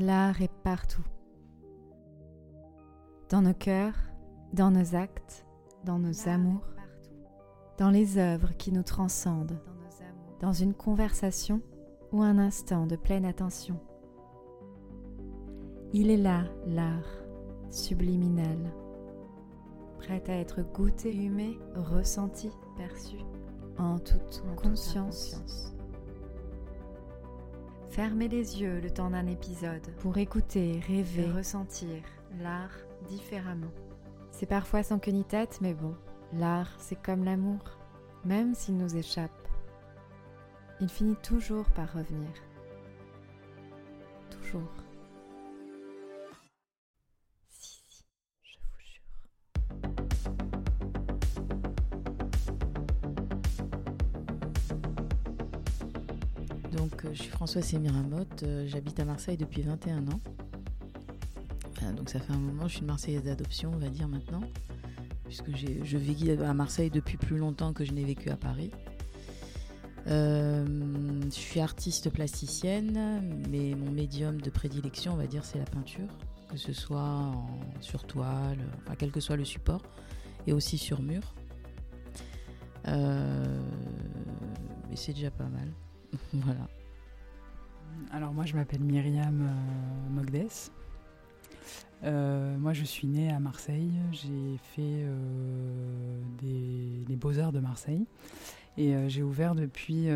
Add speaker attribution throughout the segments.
Speaker 1: L'art est partout. Dans nos cœurs, dans nos actes, dans nos amours, dans les œuvres qui nous transcendent, dans une conversation ou un instant de pleine attention. Il est là, l'art, subliminal, prêt à être goûté, humé, ressenti, perçu, en toute conscience. Fermez les yeux le temps d'un épisode pour écouter, rêver, ressentir l'art différemment. C'est parfois sans queue ni tête, mais bon, l'art c'est comme l'amour, même s'il nous échappe. Il finit toujours par revenir. Toujours. Je
Speaker 2: suis Françoise Sémiramotte, euh, j'habite à Marseille depuis 21 ans. Euh, donc, ça fait un moment, je suis une Marseillaise d'adoption, on va dire maintenant, puisque je vis à Marseille depuis plus longtemps que je n'ai vécu à Paris. Euh, je suis artiste plasticienne, mais mon médium de prédilection, on va dire, c'est la peinture, que ce soit sur toile, enfin, quel que soit le support, et aussi sur mur. Euh, mais c'est déjà pas mal. voilà.
Speaker 3: Alors moi je m'appelle Myriam euh, Mogdes. Euh, moi je suis née à Marseille, j'ai fait euh, des, les beaux-arts de Marseille et j'ai ouvert depuis,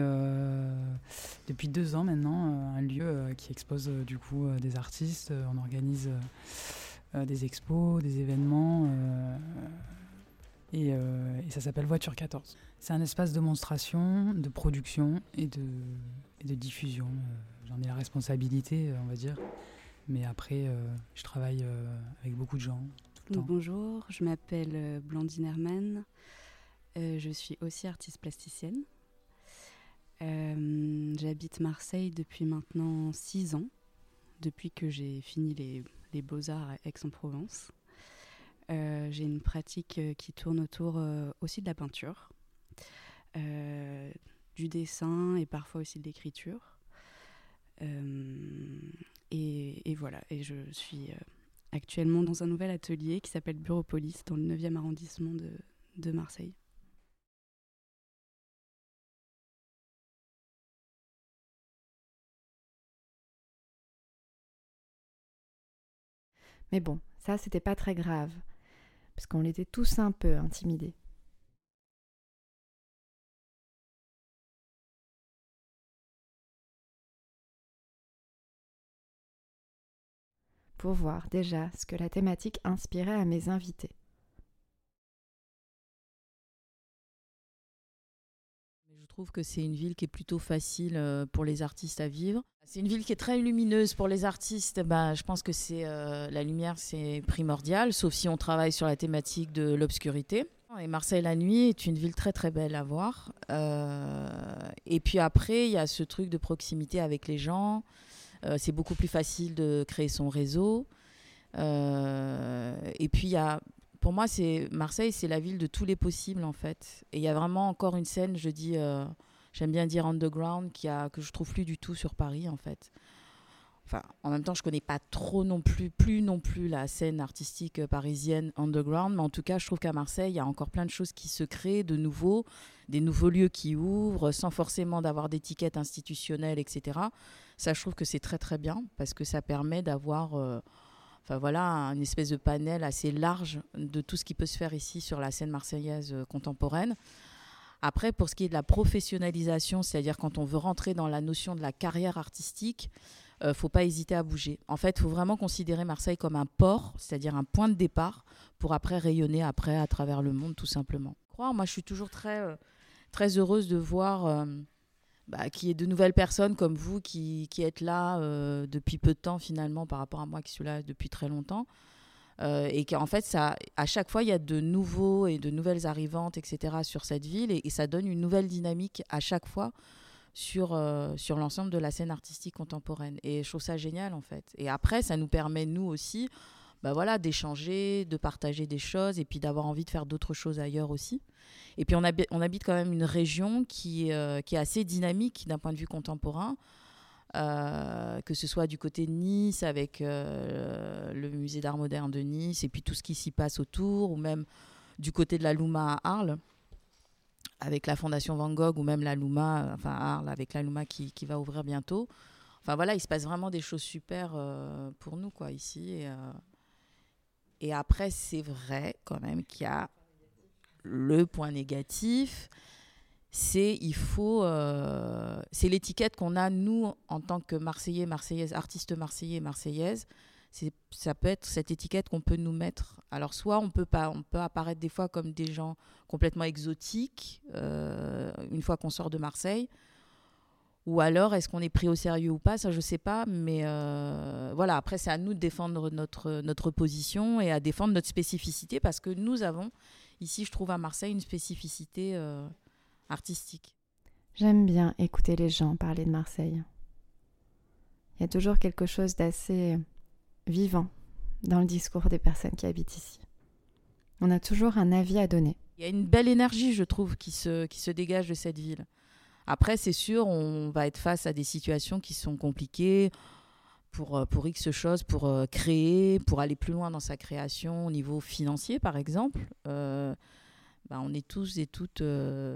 Speaker 3: depuis deux ans maintenant un lieu qui expose du coup des artistes, on organise des expos, des événements et, ça s'appelle Voiture 14. C'est un espace de monstration, de production et de diffusion. J'en ai la responsabilité, euh, on va dire. Mais après, euh, je travaille euh, avec beaucoup de gens tout le temps.
Speaker 4: Bonjour, je m'appelle Blandine Herman. Je suis aussi artiste plasticienne. J'habite Marseille depuis maintenant six ans, depuis que j'ai fini les, les beaux-arts à Aix-en-Provence. Euh, j'ai une pratique euh, qui tourne autour euh, aussi de la peinture, du dessin et parfois aussi de l'écriture. Euh, et, voilà, et je suis euh, actuellement dans un nouvel atelier qui s'appelle Bureaupolis dans le 9e arrondissement de, de Marseille.
Speaker 1: Mais bon, ça c'était pas très grave, parce qu'on était tous un peu intimidés. Pour voir déjà ce que la thématique inspirait à mes invités.
Speaker 2: Je trouve que c'est une ville qui est plutôt facile euh, pour les artistes à vivre. C'est une ville qui est très lumineuse pour les artistes. Bah, je pense que c'est euh, la lumière, c'est primordial, sauf si on travaille sur la thématique de l'obscurité. Et Marseille la nuit est une ville très très belle à voir. Euh, et puis après, il y a ce truc de proximité avec les gens. Euh, c'est beaucoup plus facile de créer son réseau. Euh, et puis y a pour moi, c'est Marseille, c'est la ville de tous les possibles en fait. Et il y a vraiment encore une scène, je dis, euh, j'aime bien dire underground, qui a, que je trouve plus du tout sur Paris en fait. Enfin, en même temps, je connais pas trop non plus, plus non plus la scène artistique parisienne underground, mais en tout cas, je trouve qu'à Marseille, il y a encore plein de choses qui se créent de nouveaux, des nouveaux lieux qui ouvrent, sans forcément d'avoir d'étiquette institutionnelle, etc. Ça, je trouve que c'est très très bien parce que ça permet d'avoir euh, voilà, une espèce de panel assez large de tout ce qui peut se faire ici sur la scène marseillaise euh, contemporaine. Après, pour ce qui est de la professionnalisation, c'est-à-dire quand on veut rentrer dans la notion de la carrière artistique, euh, faut pas hésiter à bouger. En fait, faut vraiment considérer Marseille comme un port, c'est-à-dire un point de départ pour après rayonner après à travers le monde, tout simplement. Croire, moi, je suis toujours très, euh, très heureuse de voir euh, bah, qu'il y ait de nouvelles personnes comme vous qui, qui êtes là euh, depuis peu de temps finalement par rapport à moi qui suis là depuis très longtemps. Euh, et qu'en fait, ça, à chaque fois, il y a de nouveaux et de nouvelles arrivantes, etc., sur cette ville, et, ça donne une nouvelle dynamique à chaque fois sur, euh, sur l'ensemble de la scène artistique contemporaine. Et je trouve ça génial, en fait. Et après, ça nous permet, nous aussi, bah voilà, d'échanger, de partager des choses, et puis d'avoir envie de faire d'autres choses ailleurs aussi. Et puis, on, on habite quand même une région qui, euh, qui est assez dynamique d'un point de vue contemporain. que ce soit du côté de Nice avec le musée d'art moderne de Nice et puis tout ce qui s'y passe autour, ou même du côté de la Luma à Arles avec la Fondation Van Gogh ou même la Luma, enfin Arles avec la Luma qui, qui, va ouvrir bientôt. Enfin voilà, il se passe vraiment des choses super pour nous quoi ici. Et après, c'est vrai quand même qu'il y a le point négatif, c'est il faut, euh, c'est l'étiquette qu'on a nous en tant que Marseillais, Marseillaises, artistes marseillais, Marseillaises. C'est, ça peut être cette étiquette qu'on peut nous mettre. Alors soit on peut pas, on peut apparaître des fois comme des gens complètement exotiques euh, une fois qu'on sort de Marseille. Ou alors, est-ce qu'on est pris au sérieux ou pas? Ça, je ne sais pas. Mais euh, voilà, après, c'est à nous de défendre notre, notre position et à défendre notre spécificité parce que nous avons, ici, je trouve à Marseille, une spécificité euh, artistique.
Speaker 1: J'aime bien écouter les gens parler de Marseille. Il y a toujours quelque chose d'assez vivant dans le discours des personnes qui habitent ici. On a toujours un avis à donner.
Speaker 2: Il y a une belle énergie, je trouve, qui se, qui se dégage de cette ville. Après, c'est sûr, on va être face à des situations qui sont compliquées pour, euh, pour X choses, pour euh, créer, pour aller plus loin dans sa création au niveau financier, par exemple. Euh, bah, on est tous et toutes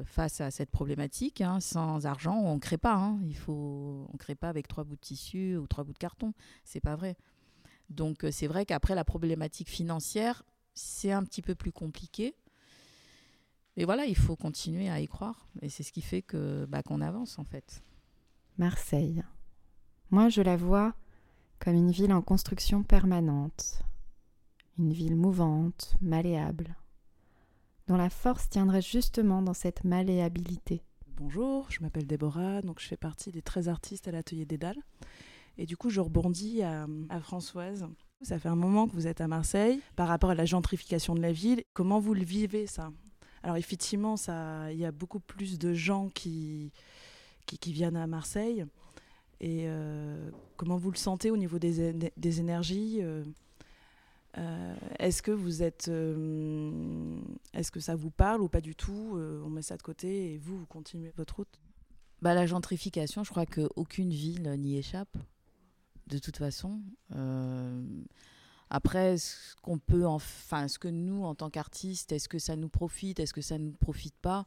Speaker 2: face à cette problématique. Hein. Sans argent, on ne crée pas. Hein. Il faut, on ne crée pas avec trois bouts de tissu ou trois bouts de carton. C'est pas vrai. Donc, c'est vrai qu'après, la problématique financière, c'est un petit peu plus compliqué. Mais voilà, il faut continuer à y croire. Et c'est ce qui fait que bah, qu'on avance en fait.
Speaker 1: Marseille. Moi, je la vois comme une ville en construction permanente. Une ville mouvante, malléable, dont la force tiendrait justement dans cette malléabilité.
Speaker 5: Bonjour, je m'appelle Déborah, donc je fais partie des 13 artistes à l'atelier des Dalles. Et du coup, je rebondis à, à Françoise. Ça fait un moment que vous êtes à Marseille. Par rapport à la gentrification de la ville, comment vous le vivez ça? Alors effectivement, il y a beaucoup plus de gens qui, viennent à Marseille. Et euh, comment vous le sentez au niveau des, des énergies euh, euh, Est-ce que vous êtes, est-ce que ça vous parle ou pas du tout On met ça de côté et vous, vous continuez votre route?
Speaker 2: Bah, la gentrification, je crois qu'aucune ville n'y échappe, de toute façon. Après, ce qu'on peut, enfin, ce que nous, en tant qu'artistes, est-ce que ça nous profite, est-ce que ça ne nous profite pas?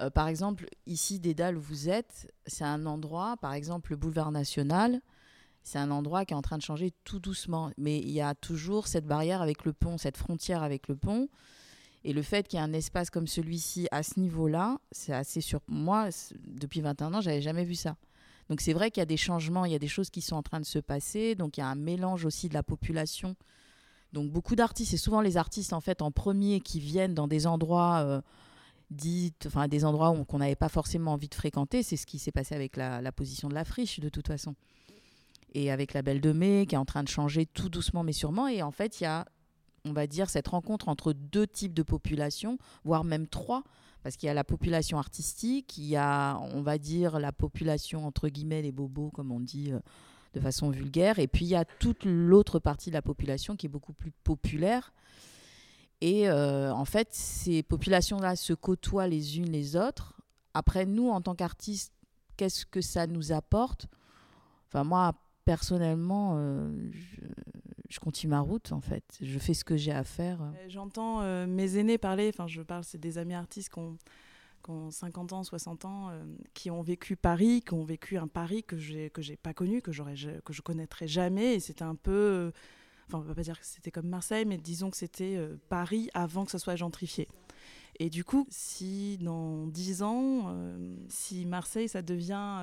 Speaker 2: Euh, Par exemple, ici, Dédale, où vous êtes, c'est un endroit, par exemple, le boulevard national, c'est un endroit qui est en train de changer tout doucement. Mais il y a toujours cette barrière avec le pont, cette frontière avec le pont. Et le fait qu'il y ait un espace comme celui-ci à ce niveau-là, c'est assez sur moi. Depuis 21 ans, j'avais jamais vu ça. Donc c'est vrai qu'il y a des changements, il y a des choses qui sont en train de se passer. Donc il y a un mélange aussi de la population. Donc beaucoup d'artistes, c'est souvent les artistes en fait en premier qui viennent dans des endroits euh, enfin des endroits qu'on n'avait pas forcément envie de fréquenter. C'est ce qui s'est passé avec la, position de la friche de toute façon. Et avec la Belle de Mai qui est en train de changer tout doucement mais sûrement. Et en fait, il y a, on va dire, cette rencontre entre deux types de populations, voire même trois parce qu'il y a la population artistique, il y a, on va dire, la population, entre guillemets, les bobos, comme on dit euh, de façon vulgaire, et puis il y a toute l'autre partie de la population qui est beaucoup plus populaire. Et euh, en fait, ces populations-là se côtoient les unes les autres. Après, nous, en tant qu'artistes, qu'est-ce que ça nous apporte? Enfin, moi, personnellement, euh, continue ma route en fait. Je fais ce que j'ai à faire. Euh,
Speaker 5: j'entends euh, mes aînés parler, enfin je parle, c'est des amis artistes qui ont, 50 ans, 60 ans, euh, qui ont vécu Paris, qui ont vécu un Paris que j'ai que j'ai pas connu, que j'aurais que je connaîtrais jamais. Et c'était un peu, enfin on va pas dire que c'était comme Marseille, mais disons que c'était Paris avant que ça soit gentrifié. Et du coup, si dans 10 ans, si Marseille ça devient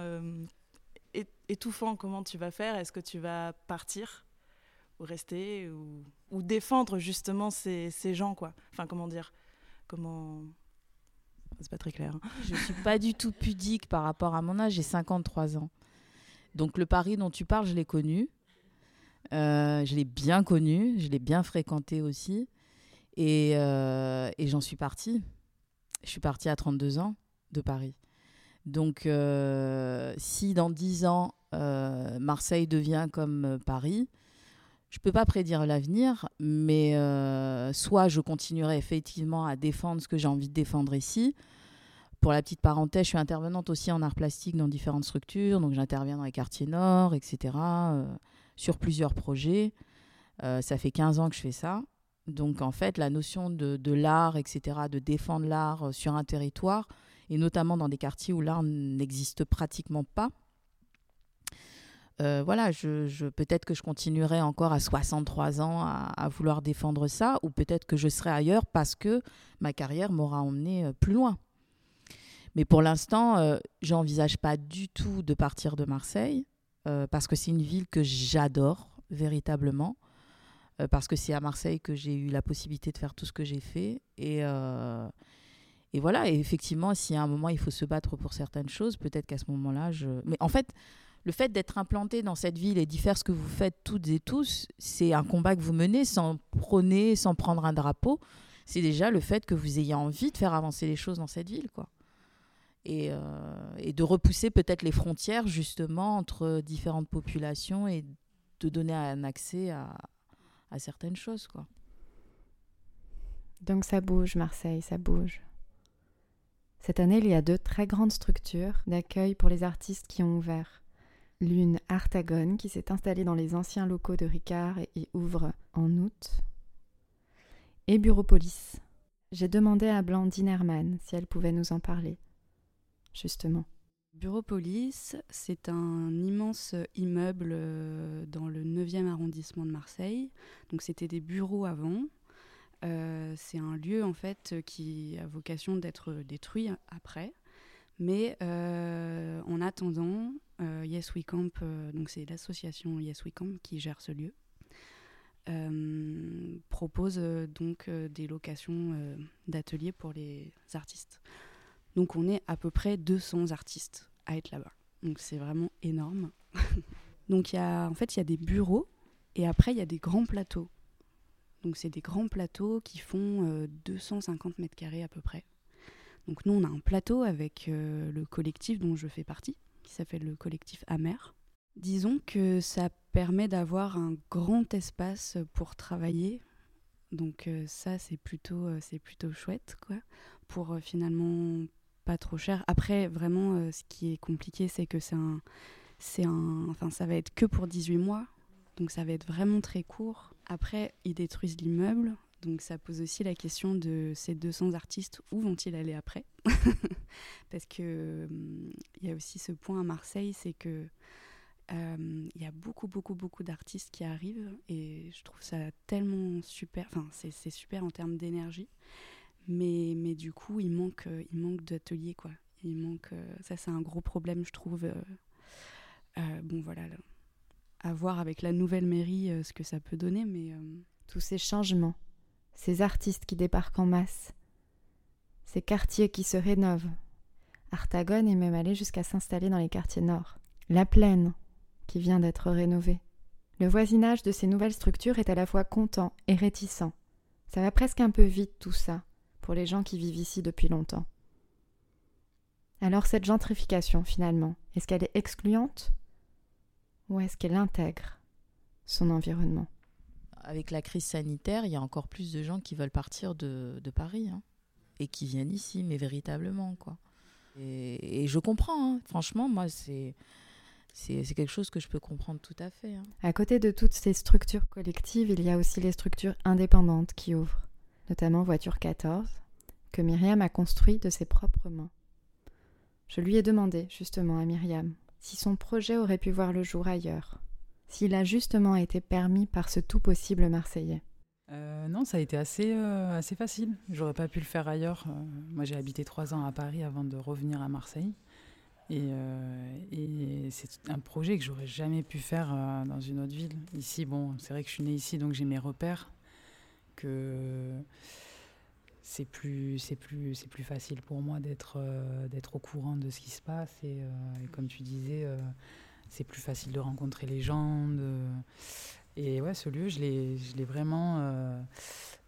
Speaker 5: étouffant, comment tu vas faire? Est-ce que tu vas partir? Ou rester ou, défendre justement ces, gens quoi. Enfin comment dire comment c'est pas très clair hein.
Speaker 2: je suis pas du tout pudique par rapport à mon âge j'ai 53 ans. Donc le Paris dont tu parles je l'ai connu. Euh, je l'ai bien connu je l'ai bien fréquenté aussi. Et, euh, j'en suis partie. Je suis partie à 32 ans de Paris. Donc euh, si dans 10 ans Marseille devient comme Paris je ne peux pas prédire l'avenir, mais euh, soit je continuerai effectivement à défendre ce que j'ai envie de défendre ici, pour la petite parenthèse, je suis intervenante aussi en art plastique dans différentes structures. Donc, j'interviens dans les quartiers nord, etc., sur plusieurs projets. ça fait 15 ans que je fais ça. Donc, en fait, la notion de l'art, etc., de défendre l'art sur un territoire, et notamment dans des quartiers où l'art n'existe pratiquement pas, euh, voilà, je, peut-être que je continuerai encore à 63 ans à, vouloir défendre ça, ou peut-être que je serai ailleurs parce que ma carrière m'aura emmené euh, plus loin. Mais pour l'instant, euh, j'envisage pas du tout de partir de Marseille, parce que c'est une ville que j'adore véritablement, parce que c'est à Marseille que j'ai eu la possibilité de faire tout ce que j'ai fait. Et, et voilà, effectivement, si à un moment il faut se battre pour certaines choses, peut-être qu'à ce moment-là, je... Mais en fait, le fait d'être implanté dans cette ville et d'y faire ce que vous faites toutes et tous, c'est un combat que vous menez sans prôner, sans prendre un drapeau. C'est déjà le fait que vous ayez envie de faire avancer les choses dans cette ville, quoi. Et, euh, de repousser peut-être les frontières justement entre différentes populations et de donner un accès à, à certaines choses, quoi.
Speaker 1: Donc ça bouge, Marseille, ça bouge. Cette année, il y a deux très grandes structures d'accueil pour les artistes qui ont ouvert l'une Artagone qui s'est installée dans les anciens locaux de Ricard et ouvre en août, et Bureaupolis. J'ai demandé à Blandine Herman si elle pouvait nous en parler, justement.
Speaker 4: Bureaupolis, c'est un immense immeuble euh, dans le 9e arrondissement de Marseille. Donc c'était des bureaux avant. Euh, c'est un lieu en fait qui a vocation d'être détruit après. Mais euh, en attendant, euh, Yes We Camp, euh, donc c'est l'association Yes We Camp qui gère ce lieu, propose donc des locations d'ateliers pour les artistes. Donc on est à peu près 200 artistes à être là-bas. Donc c'est vraiment énorme. donc y a, en fait il y a des bureaux et après il y a des grands plateaux. Donc c'est des grands plateaux qui font 250 mètres carrés à peu près. Donc nous, on a un plateau avec euh, le collectif dont je fais partie, qui s'appelle le collectif Amer. Disons que ça permet d'avoir un grand espace pour travailler. Donc euh, ça, c'est plutôt, euh, plutôt chouette, quoi, pour finalement pas trop cher. Après, vraiment, ce qui est compliqué, c'est que c'est un, c'est un, enfin, ça va être que pour 18 mois, donc ça va être vraiment très court. Après, ils détruisent l'immeuble, donc ça pose aussi la question de ces 200 artistes, où vont-ils aller après? Parce que il y a aussi ce point à Marseille, c'est que il y a beaucoup, beaucoup, beaucoup d'artistes qui arrivent et je trouve ça tellement super. Enfin, c'est super en termes d'énergie, mais, mais du coup, il manque, il manque d'ateliers, quoi. Il manque. ça, c'est un gros problème, je trouve. bon, voilà. à voir avec la nouvelle mairie ce que ça peut donner, mais.
Speaker 1: Tous ces changements ces artistes qui débarquent en masse, ces quartiers qui se rénovent. Artagone est même allé jusqu'à s'installer dans les quartiers nord. La plaine, qui vient d'être rénovée. Le voisinage de ces nouvelles structures est à la fois content et réticent. Ça va presque un peu vite tout ça, pour les gens qui vivent ici depuis longtemps. Alors cette gentrification, finalement, est-ce qu'elle est excluante ou est-ce qu'elle intègre son environnement?
Speaker 2: Avec la crise sanitaire, il y a encore plus de gens qui veulent partir de, Paris hein, et qui viennent ici, mais véritablement. quoi. Et, je comprends, hein. franchement, moi, c'est. C'est quelque chose que je peux comprendre tout à fait. Hein.
Speaker 1: À côté de toutes ces structures collectives, il y a aussi les structures indépendantes qui ouvrent, notamment Voiture 14, que Myriam a construit de ses propres mains. Je lui ai demandé, justement, à Myriam, si son projet aurait pu voir le jour ailleurs, s'il a justement été permis par ce tout possible marseillais
Speaker 3: euh, non, ça a été assez, euh, assez facile. J'aurais pas pu le faire ailleurs. Euh, moi, j'ai habité trois ans à Paris avant de revenir à Marseille. Et, et c'est un projet que j'aurais jamais pu faire dans une autre ville. Ici, bon, c'est vrai que je suis née ici, donc j'ai mes repères. Que c'est plus, c'est plus, c'est plus facile pour moi d'être, au courant de ce qui se passe. Et comme tu disais c'est plus facile de rencontrer les gens. Et ouais, ce lieu, je l'ai, je l'ai vraiment. Euh,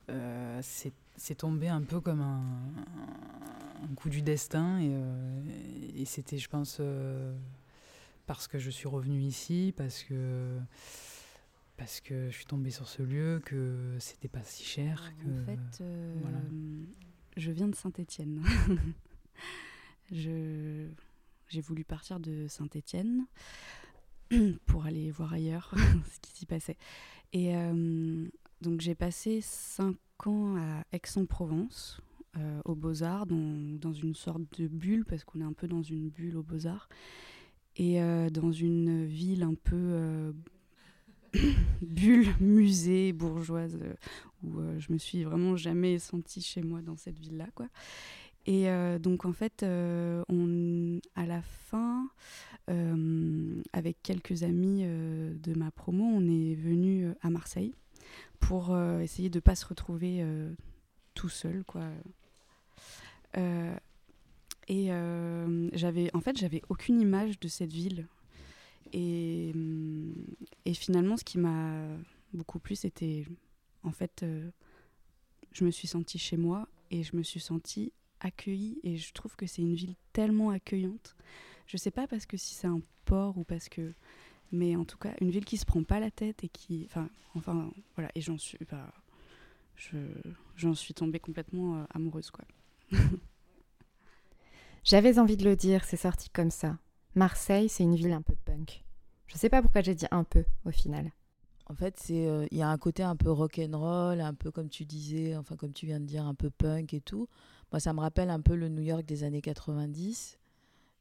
Speaker 3: euh, c'est, tombé un peu comme un, coup du destin. Et, euh, et c'était, je pense, parce que je suis revenue ici, parce que. Parce que je suis tombée sur ce lieu, que c'était pas si cher.
Speaker 4: en fait, je viens de Saint-Étienne. j'ai voulu partir de Saint-Étienne pour aller voir ailleurs ce qui s'y passait. Et donc j'ai passé cinq ans à Aix-en-Provence, aux Beaux-Arts, dans, une sorte de bulle, parce qu'on est un peu dans une bulle aux Beaux-Arts, et dans une ville un peu bulle musée bourgeoise euh, où euh, je me suis vraiment jamais sentie chez moi dans cette ville-là, quoi. Et euh, donc en fait, on, à la fin, avec quelques amis de ma promo, on est venu à Marseille pour essayer de pas se retrouver tout seul, quoi. et j'avais, en fait, j'avais aucune image de cette ville. Et, et finalement, ce qui m'a beaucoup plu, c'était en fait, euh, je me suis sentie chez moi et je me suis sentie accueillie. Et je trouve que c'est une ville tellement accueillante. Je sais pas parce que si c'est un port ou parce que. Mais en tout cas, une ville qui se prend pas la tête et qui. Enfin, enfin voilà. Et j'en suis. Bah, j'en suis tombée complètement euh, amoureuse, quoi.
Speaker 1: J'avais envie de le dire, c'est sorti comme ça. Marseille, c'est une ville un peu punk. Je sais pas pourquoi j'ai dit un peu au final.
Speaker 2: En fait, c'est euh, il y a un côté un peu rock and roll, un peu comme tu disais, enfin comme tu viens de dire, un peu punk et tout. Moi, ça me rappelle un peu le New York des années 90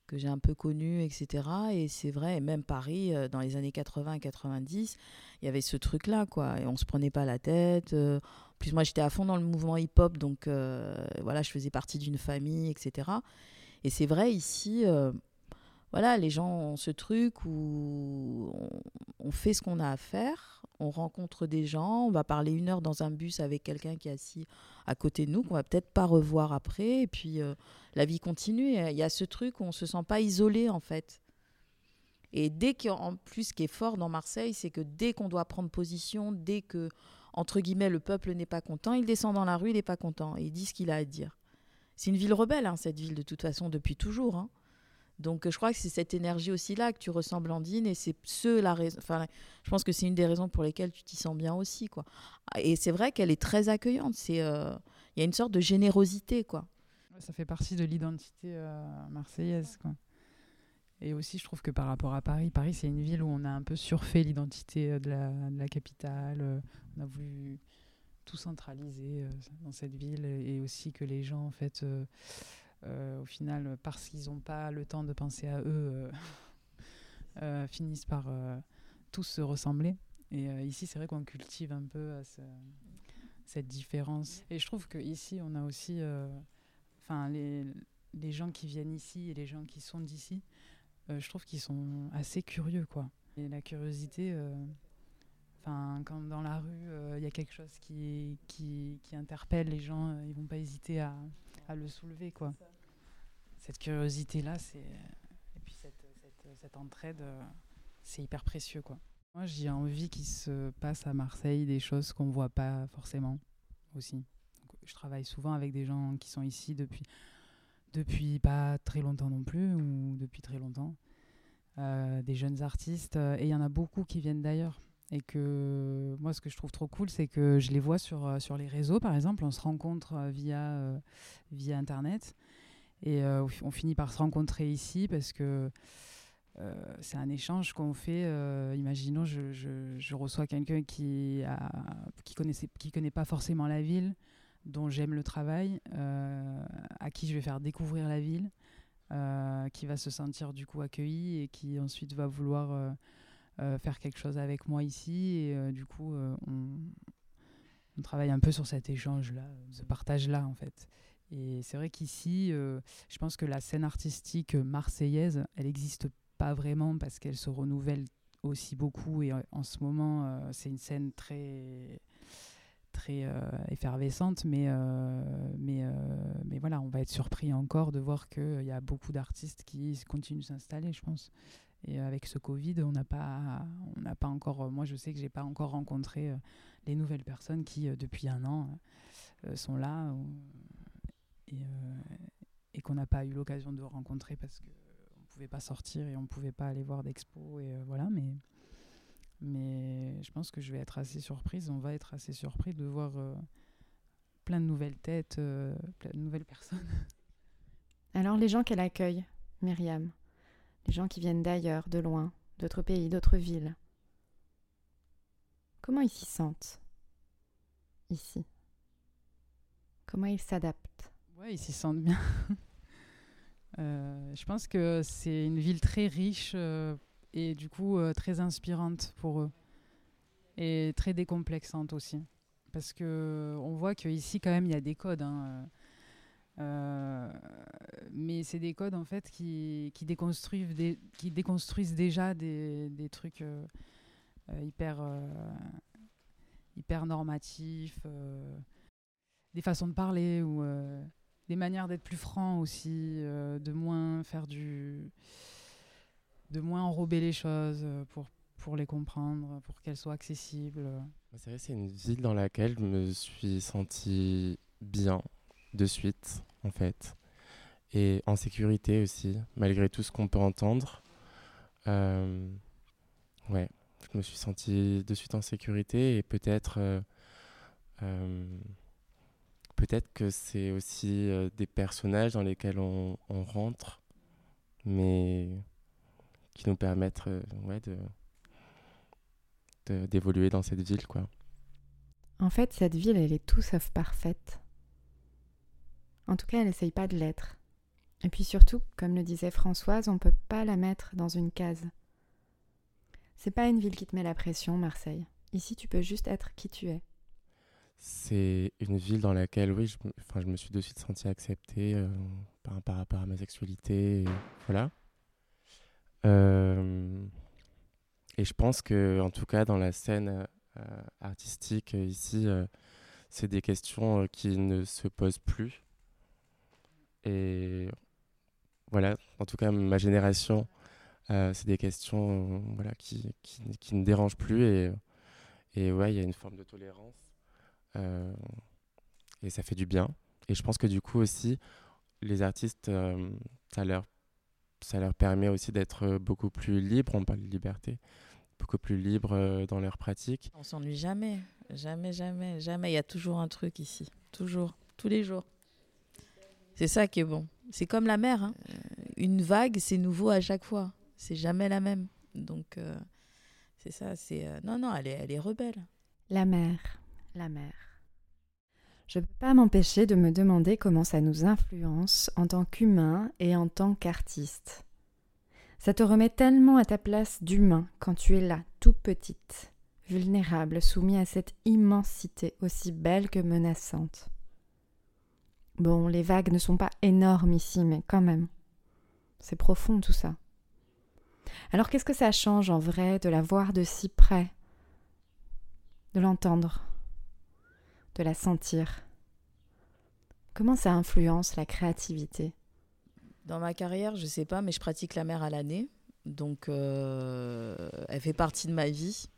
Speaker 2: que j'ai un peu connu, etc. Et c'est vrai, même Paris, euh, dans les années 80 90, il y avait ce truc-là, quoi. Et on se prenait pas la tête. Euh. en plus, moi, j'étais à fond dans le mouvement hip-hop, donc voilà, je faisais partie d'une famille, etc. Et c'est vrai, ici, voilà, les gens ont ce truc où on, fait ce qu'on a à faire, on rencontre des gens, on va parler une heure dans un bus avec quelqu'un qui est assis à côté de nous, qu'on va peut-être pas revoir après, et puis euh, la vie continue. Il y a ce truc où on se sent pas isolé en fait. Et dès qu'en plus, ce qui est fort dans Marseille, c'est que dès qu'on doit prendre position, dès que, entre guillemets, le peuple n'est pas content, il descend dans la rue, il n'est pas content, et il dit ce qu'il a à dire. C'est une ville rebelle, hein, cette ville, de toute façon, depuis toujours. Hein. Donc je crois que c'est cette énergie aussi là que tu ressens Blandine et c'est ce la raison enfin je pense que c'est une des raisons pour lesquelles tu t'y sens bien aussi quoi. Et c'est vrai qu'elle est très accueillante, c'est euh, il y a une sorte de générosité quoi.
Speaker 3: Ça fait partie de l'identité euh, marseillaise quoi. Et aussi je trouve que par rapport à Paris, Paris c'est une ville où on a un peu surfait l'identité euh, de la, capitale, on a voulu tout centraliser dans cette ville et aussi que les gens en fait euh, au final, parce qu'ils n'ont pas le temps de penser à eux, euh, euh, finissent par tous se ressembler. Et ici, c'est vrai qu'on cultive un peu cette différence. Et je trouve qu'ici, on a aussi, enfin, les, gens qui viennent ici et les gens qui sont d'ici, je trouve qu'ils sont assez curieux, quoi. Et la curiosité, enfin, quand dans la rue, il y a quelque chose qui, interpelle les gens, ils vont pas hésiter à, à le soulever, quoi cette curiosité-là, c'est et puis cette, cette, entraide, c'est hyper précieux, quoi. Moi, j'ai envie qu'il se passe à Marseille des choses qu'on voit pas forcément aussi. je travaille souvent avec des gens qui sont ici depuis depuis pas très longtemps non plus ou depuis très longtemps, euh, des jeunes artistes et il y en a beaucoup qui viennent d'ailleurs. Et que moi, ce que je trouve trop cool, c'est que je les vois sur, sur les réseaux, par exemple. On se rencontre via, via Internet. Et euh, on finit par se rencontrer ici parce que euh, c'est un échange qu'on fait. Euh, imaginons, je, je, reçois quelqu'un qui a, qui connaissait, qui connaît pas forcément la ville, dont j'aime le travail, à qui je vais faire découvrir la ville, qui va se sentir du coup accueilli et qui ensuite va vouloir faire quelque chose avec moi ici. Et du coup, on, on, travaille un peu sur cet échange-là, ce partage-là en fait. Et c'est vrai qu'ici, euh, je pense que la scène artistique marseillaise, elle n'existe pas vraiment parce qu'elle se renouvelle aussi beaucoup. Et en ce moment, euh, c'est une scène très très euh, effervescente, mais, mais, mais voilà, on va être surpris encore de voir qu'il y a beaucoup d'artistes qui continuent de s'installer, je pense. Et avec ce Covid, on n'a pas, on n'a pas encore, moi je sais que j'ai pas encore rencontré les nouvelles personnes qui, depuis un an, sont là euh, et, qu'on n'a pas eu l'occasion de rencontrer parce qu'on ne pouvait pas sortir et on pouvait pas aller voir d'expo. Et euh, voilà, mais, mais je pense que je vais être assez surprise, on va être assez surpris de voir euh, plein de nouvelles têtes, plein de nouvelles personnes.
Speaker 1: Alors les gens qu'elle accueille, Myriam, les gens qui viennent d'ailleurs, de loin, d'autres pays, d'autres villes, comment ils s'y sentent ici? Comment ils s'adaptent?
Speaker 3: Ouais, ils s'y sentent bien. Euh, je pense que c'est une ville très riche euh, et du coup euh, très inspirante pour eux. Et très décomplexante aussi. Parce que on voit qu'ici quand même il y a des codes hein, mais c'est des codes en fait qui, déconstruisent déjà des, trucs hyper hyper normatifs des façons de parler ou des manières d'être plus franc aussi, euh, de moins faire du. de moins enrober les choses euh, pour, les comprendre, pour qu'elles soient accessibles.
Speaker 6: C'est vrai, c'est une ville dans laquelle je me suis senti bien de suite, en fait. Et en sécurité aussi, malgré tout ce qu'on peut entendre. Euh, ouais, je me suis senti de suite en sécurité et peut-être peut-être que c'est aussi euh, des personnages dans lesquels on, rentre, mais qui nous permettent euh, ouais, de, d'évoluer dans cette ville. quoi.
Speaker 1: En fait, cette ville, elle est tout sauf parfaite. En tout cas, elle n'essaye pas de l'être. Et puis surtout, comme le disait Françoise, on ne peut pas la mettre dans une case. C'est pas une ville qui te met la pression, Marseille. Ici, tu peux juste être qui tu es.
Speaker 6: C'est une ville dans laquelle, oui, je, me suis de suite senti accepté euh, par, par, rapport à ma sexualité. Et, voilà. Euh, et je pense que, en tout cas, dans la scène euh, artistique ici, c'est des questions qui ne se posent plus. Et voilà, en tout cas, ma génération, c'est des questions voilà, qui, qui, qui, ne dérangent plus. Et, et ouais, il y a une forme de tolérance euh, et ça fait du bien. Et je pense que du coup aussi, les artistes, euh, ça, leur, ça leur permet aussi d'être beaucoup plus libres, on parle de liberté, beaucoup plus libres euh, dans leur pratique.
Speaker 2: On s'ennuie jamais, jamais, jamais, jamais. Il y a toujours un truc ici, toujours, tous les jours. C'est ça qui est bon. C'est comme la mer. Hein. Une vague, c'est nouveau à chaque fois. C'est jamais la même. Donc, c'est ça. C'est non, non, elle est, elle est rebelle.
Speaker 1: La mer la mer. Je ne peux pas m'empêcher de me demander comment ça nous influence en tant qu'humain et en tant qu'artiste. Ça te remet tellement à ta place d'humain quand tu es là, toute petite, vulnérable, soumis à cette immensité aussi belle que menaçante. Bon, les vagues ne sont pas énormes ici, mais quand même. C'est profond tout ça. Alors qu'est-ce que ça change en vrai de la voir de si près, de l'entendre? De la sentir? Comment ça influence la créativité?
Speaker 2: Dans ma carrière, je ne sais pas, mais je pratique la mer à l'année. Donc, euh, elle fait partie de ma vie.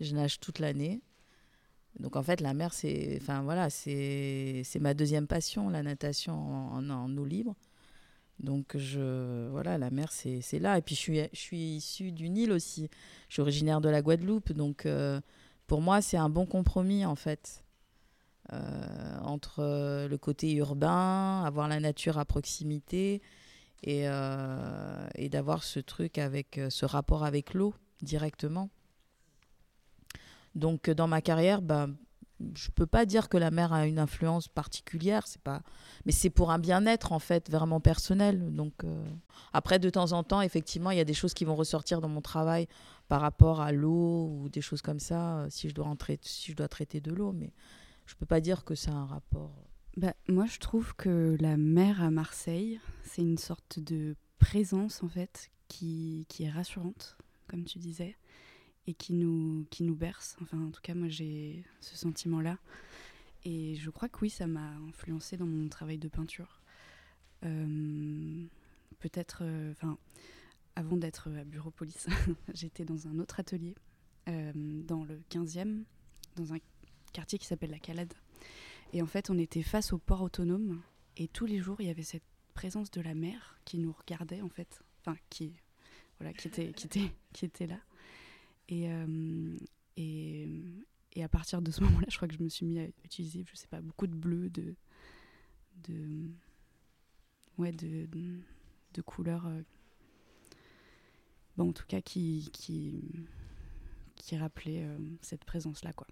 Speaker 2: Je nage toute l'année. Donc, en fait, la mer, c'est enfin, voilà, c'est ma deuxième passion, la natation en, eau libre. Donc, je, voilà, la mer, c'est là. Et puis, je suis, je suis issue d'une île aussi. Je suis originaire de la Guadeloupe. Donc, euh, pour moi, c'est un bon compromis, en fait. Euh, entre le côté urbain, avoir la nature à proximité et, euh, et d'avoir ce truc avec ce rapport avec l'eau directement. Donc dans ma carrière, bah, je peux pas dire que la mer a une influence particulière, c'est pas, mais c'est pour un bien-être en fait vraiment personnel. Donc après de temps en temps, effectivement, il y a des choses qui vont ressortir dans mon travail par rapport à l'eau ou des choses comme ça, si je dois rentrer, si je dois traiter de l'eau, mais je peux pas dire que ça a un rapport.
Speaker 4: Bah, moi, je trouve que la mer à Marseille, c'est une sorte de présence en fait qui, qui est rassurante, comme tu disais, et qui nous, qui nous berce. Enfin, en tout cas, moi, j'ai ce sentiment-là. Et je crois que oui, ça m'a influencé dans mon travail de peinture. Euh, peut-être, euh, enfin, avant d'être à Bureau Police, j'étais dans un autre atelier, euh, dans le 15e, dans un quartier qui s'appelle la Calade. Et en fait, on était face au port autonome et tous les jours, il y avait cette présence de la mer qui nous regardait en fait, enfin qui voilà, qui était qui était qui était là. Et euh, et, et à partir de ce moment-là, je crois que je me suis mis à utiliser, je sais pas, beaucoup de bleu, de de ouais, de, de couleurs. bon, en tout cas, qui, qui, qui rappelait cette présence-là. quoi.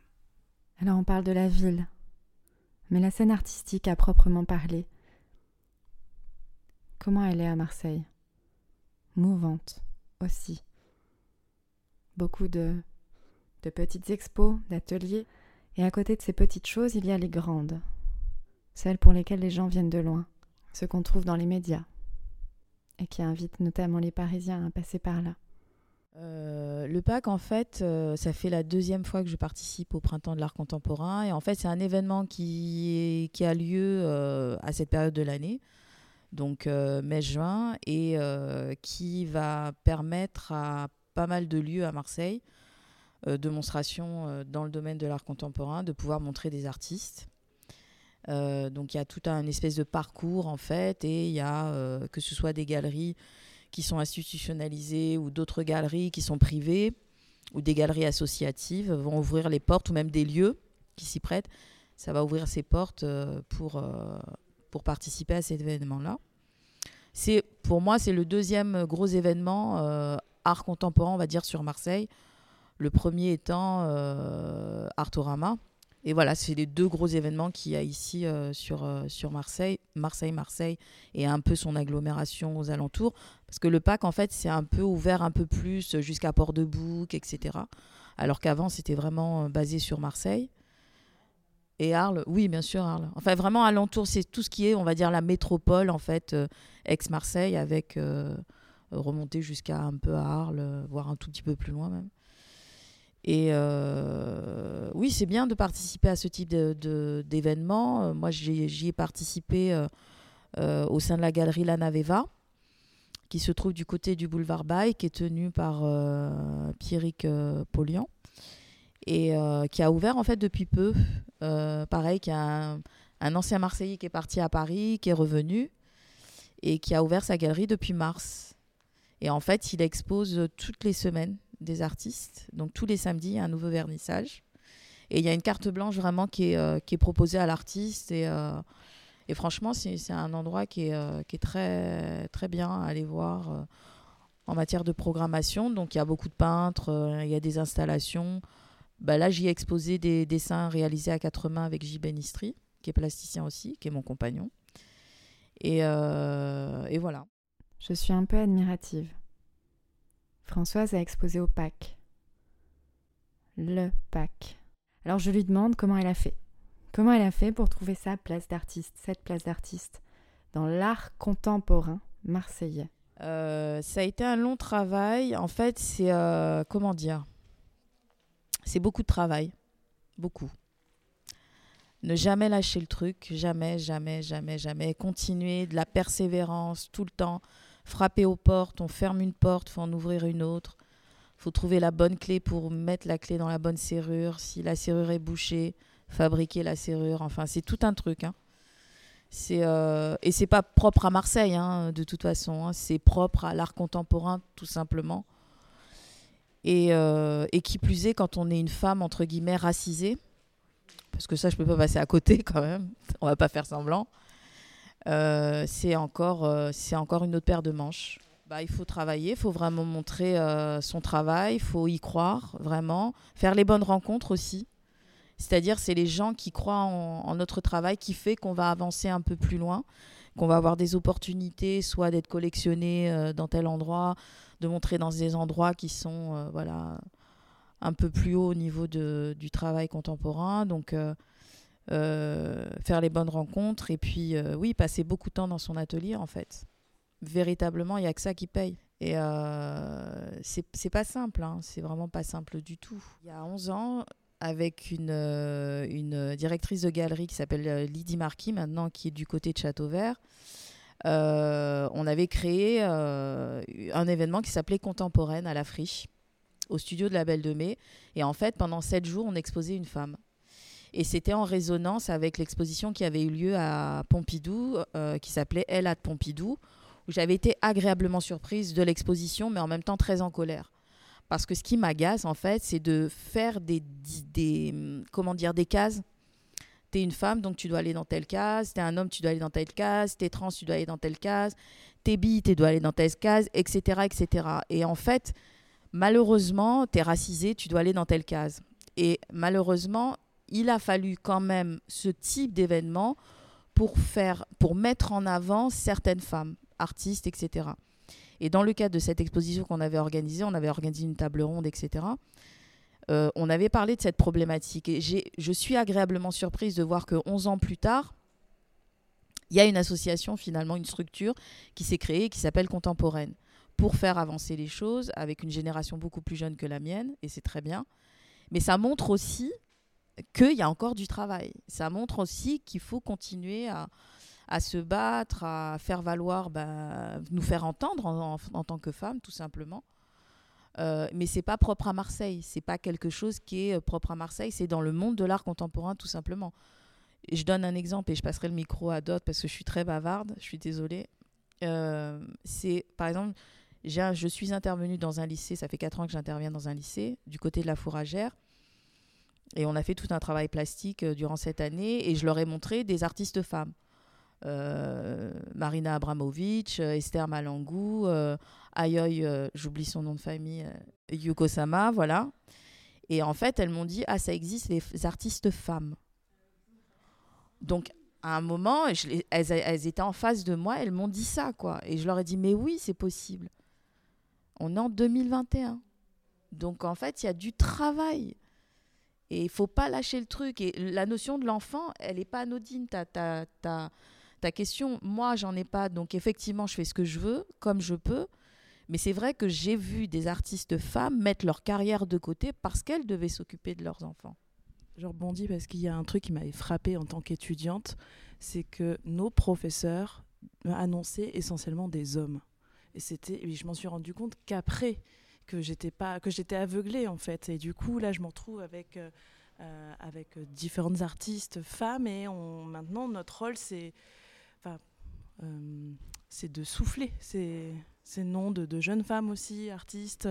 Speaker 1: Alors, on parle de la ville, mais la scène artistique à proprement parler, comment elle est à Marseille? Mouvante aussi. Beaucoup de, petites expos, d'ateliers, et à côté de ces petites choses, il y a les grandes, celles pour lesquelles les gens viennent de loin, ce qu'on trouve dans les médias, et qui invitent notamment les Parisiens à passer par là.
Speaker 2: Euh, le PAC, en fait, euh, ça fait la deuxième fois que je participe au Printemps de l'Art Contemporain. Et en fait, c'est un événement qui, qui a lieu euh, à cette période de l'année, donc mai-juin, et qui va permettre à pas mal de lieux à Marseille, démonstrations dans le domaine de l'art contemporain, de pouvoir montrer des artistes. donc il y a tout un espèce de parcours en fait, et il y a que ce soit des galeries qui sont institutionnalisées ou d'autres galeries qui sont privées ou des galeries associatives vont ouvrir les portes ou même des lieux qui s'y prêtent. Ça va ouvrir ses portes euh, pour, euh, pour participer à cet événement-là. C'est, pour moi, c'est le deuxième gros événement euh, art contemporain, on va dire, sur Marseille. Le premier étant Artorama, et voilà, c'est les deux gros événements qu'il y a ici euh, sur, euh, sur Marseille, Marseille, Marseille, et un peu son agglomération aux alentours. Parce que le PAC, en fait, c'est un peu ouvert un peu plus jusqu'à Port-de-Bouc, etc. Alors qu'avant, c'était vraiment euh, basé sur Marseille. Et Arles, oui, bien sûr, Arles. Enfin, vraiment, alentour, c'est tout ce qui est, on va dire, la métropole, en fait, ex-Marseille, avec remonter jusqu'à un peu à Arles, voire un tout petit peu plus loin même. Et euh, oui, c'est bien de participer à ce type d'événement. De, euh, moi, j'y ai participé euh, au sein de la galerie La Naveva, qui se trouve du côté du boulevard Baye, qui est tenue par Pierrick Polian, et qui a ouvert en fait depuis peu. pareil, qui a un, ancien Marseillais qui est parti à Paris, qui est revenu, et qui a ouvert sa galerie depuis mars. Et en fait, il expose toutes les semaines des artistes. Donc tous les samedis, un nouveau vernissage. Et il y a une carte blanche vraiment qui est, euh, proposée à l'artiste. Et, euh, franchement, c'est un endroit qui est, euh, qui est, très, très bien à aller voir en matière de programmation. Donc il y a beaucoup de peintres, il y a des installations. Bah, là, j'y ai exposé des dessins réalisés à quatre mains avec J. Benistri, qui est plasticien aussi, qui est mon compagnon. Et voilà.
Speaker 1: Je suis un peu admirative. Françoise a exposé au PAC. Le PAC. Alors je lui demande comment elle a fait. Comment elle a fait pour trouver sa place d'artiste, cette place d'artiste, dans l'art contemporain marseillais?
Speaker 2: Euh, Ça a été un long travail. En fait, c'est. Euh, comment dire? C'est beaucoup de travail. Beaucoup. Ne jamais lâcher le truc. Jamais, jamais, jamais, jamais. Continuer de la persévérance tout le temps frapper aux portes, on ferme une porte, faut en ouvrir une autre. faut trouver la bonne clé pour mettre la clé dans la bonne serrure. Si la serrure est bouchée, fabriquer la serrure. Enfin, c'est tout un truc. Hein. C'est euh, et c'est pas propre à Marseille, hein, de toute façon. Hein. C'est propre à l'art contemporain, tout simplement. Et, euh, et, qui plus est, quand on est une femme entre guillemets racisée, parce que ça, je peux pas passer à côté quand même. On va pas faire semblant. Euh, c'est encore, euh, encore une autre paire de manches. Bah, il faut travailler, il faut vraiment montrer euh, son travail, il faut y croire vraiment, faire les bonnes rencontres aussi. C'est-à-dire, c'est les gens qui croient en, notre travail qui fait qu'on va avancer un peu plus loin, qu'on va avoir des opportunités, soit d'être collectionné dans tel endroit, de montrer dans des endroits qui sont voilà un peu plus haut au niveau de, du travail contemporain. Donc faire les bonnes rencontres et puis, euh, oui, passer beaucoup de temps dans son atelier, en fait. Véritablement, il n'y a que ça qui paye. Et euh, c'est pas simple, hein. c'est vraiment pas simple du tout. Il y a 11 ans, avec une, une directrice de galerie qui s'appelle Lydie Marquis, maintenant qui est du côté de Château Vert, on avait créé un événement qui s'appelait Contemporaine à la Friche, au studio de la Belle de Mai. Et en fait, pendant 7 jours, on exposait une femme. Et c'était en résonance avec l'exposition qui avait eu lieu à Pompidou, euh, qui s'appelait Elle à Pompidou, où j'avais été agréablement surprise de l'exposition, mais en même temps très en colère. Parce que ce qui m'agace, en fait, c'est de faire des, des, comment dire, des cases T'es une femme, donc tu dois aller dans telle case. T'es un homme, tu dois aller dans telle case. T'es trans, tu dois aller dans telle case. T'es bi, tu dois aller dans telle case, etc., etc. Et en fait, malheureusement, t'es racisé, tu dois aller dans telle case. Et malheureusement, il a fallu quand même ce type d'événement pour faire, pour mettre en avant certaines femmes, artistes, etc. Et dans le cadre de cette exposition qu'on avait organisée, on avait organisé une table ronde, etc. Euh, on avait parlé de cette problématique. Et je suis agréablement surprise de voir que 11 ans plus tard, il y a une association, finalement, une structure qui s'est créée qui s'appelle Contemporaine pour faire avancer les choses avec une génération beaucoup plus jeune que la mienne, et c'est très bien. Mais ça montre aussi qu'il y a encore du travail. Ça montre aussi qu'il faut continuer à, se battre, à faire valoir, bah, nous faire entendre en, tant que femmes, tout simplement. Euh, mais c'est pas propre à Marseille. C'est pas quelque chose qui est euh, propre à Marseille. C'est dans le monde de l'art contemporain, tout simplement. Et je donne un exemple et je passerai le micro à d'autres parce que je suis très bavarde. Je suis désolée. Euh, c'est par exemple, je suis intervenue dans un lycée. Ça fait 4 ans que j'interviens dans un lycée du côté de la fourragère. Et on a fait tout un travail plastique euh, durant cette année et je leur ai montré des artistes femmes. Euh, Marina Abramovic, euh, Esther Malangou, Ayoy, j'oublie son nom de famille, Yuko Sama, voilà. Et en fait, elles m'ont dit Ah, ça existe les artistes femmes. Donc, à un moment, elles, elles, étaient en face de moi, elles m'ont dit ça, quoi. Et je leur ai dit Mais oui, c'est possible. On est en 2021. Donc, en fait, il y a du travail. Et il faut pas lâcher le truc. Et la notion de l'enfant, elle n'est pas anodine. Ta, ta, ta, ta question, moi, j'en ai pas. Donc, effectivement, je fais ce que je veux, comme je peux. Mais c'est vrai que j'ai vu des artistes femmes mettre leur carrière de côté parce qu'elles devaient s'occuper de leurs enfants.
Speaker 5: Je rebondis parce qu'il y a un truc qui m'avait frappé en tant qu'étudiante, c'est que nos professeurs annonçaient essentiellement des hommes. Et c'était, je m'en suis rendu compte qu'après, que j'étais pas que j'étais aveuglée en fait. Et du coup là je me retrouve avec euh, euh, avec différentes artistes femmes et on maintenant notre rôle c'est enfin euh, c'est de souffler c'est c'est nom de, de, jeunes femmes aussi artistes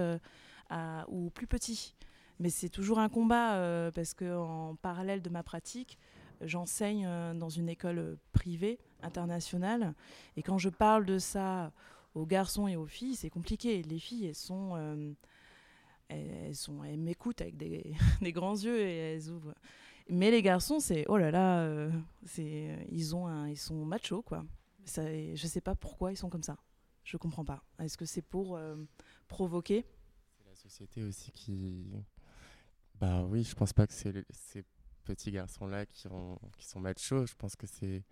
Speaker 5: ou plus petits. Mais c'est toujours un combat parce que en parallèle de ma pratique j'enseigne dans une école privée internationale. Et quand je parle de ça aux garçons et aux filles, c'est compliqué. Les filles, elles sont, euh, elles, sont, elles m'écoutent avec des, grands yeux et elles ouvrent. Mais les garçons, c'est oh là là, euh, ils ont ils sont machos quoi. Ça, je sais pas pourquoi ils sont comme ça. Je comprends pas. Est-ce que c'est pour euh, provoquer?
Speaker 6: C'est la société aussi qui. Bah oui, je pense pas que c'est ces petits garçons là qui sont machos. Je pense que c'est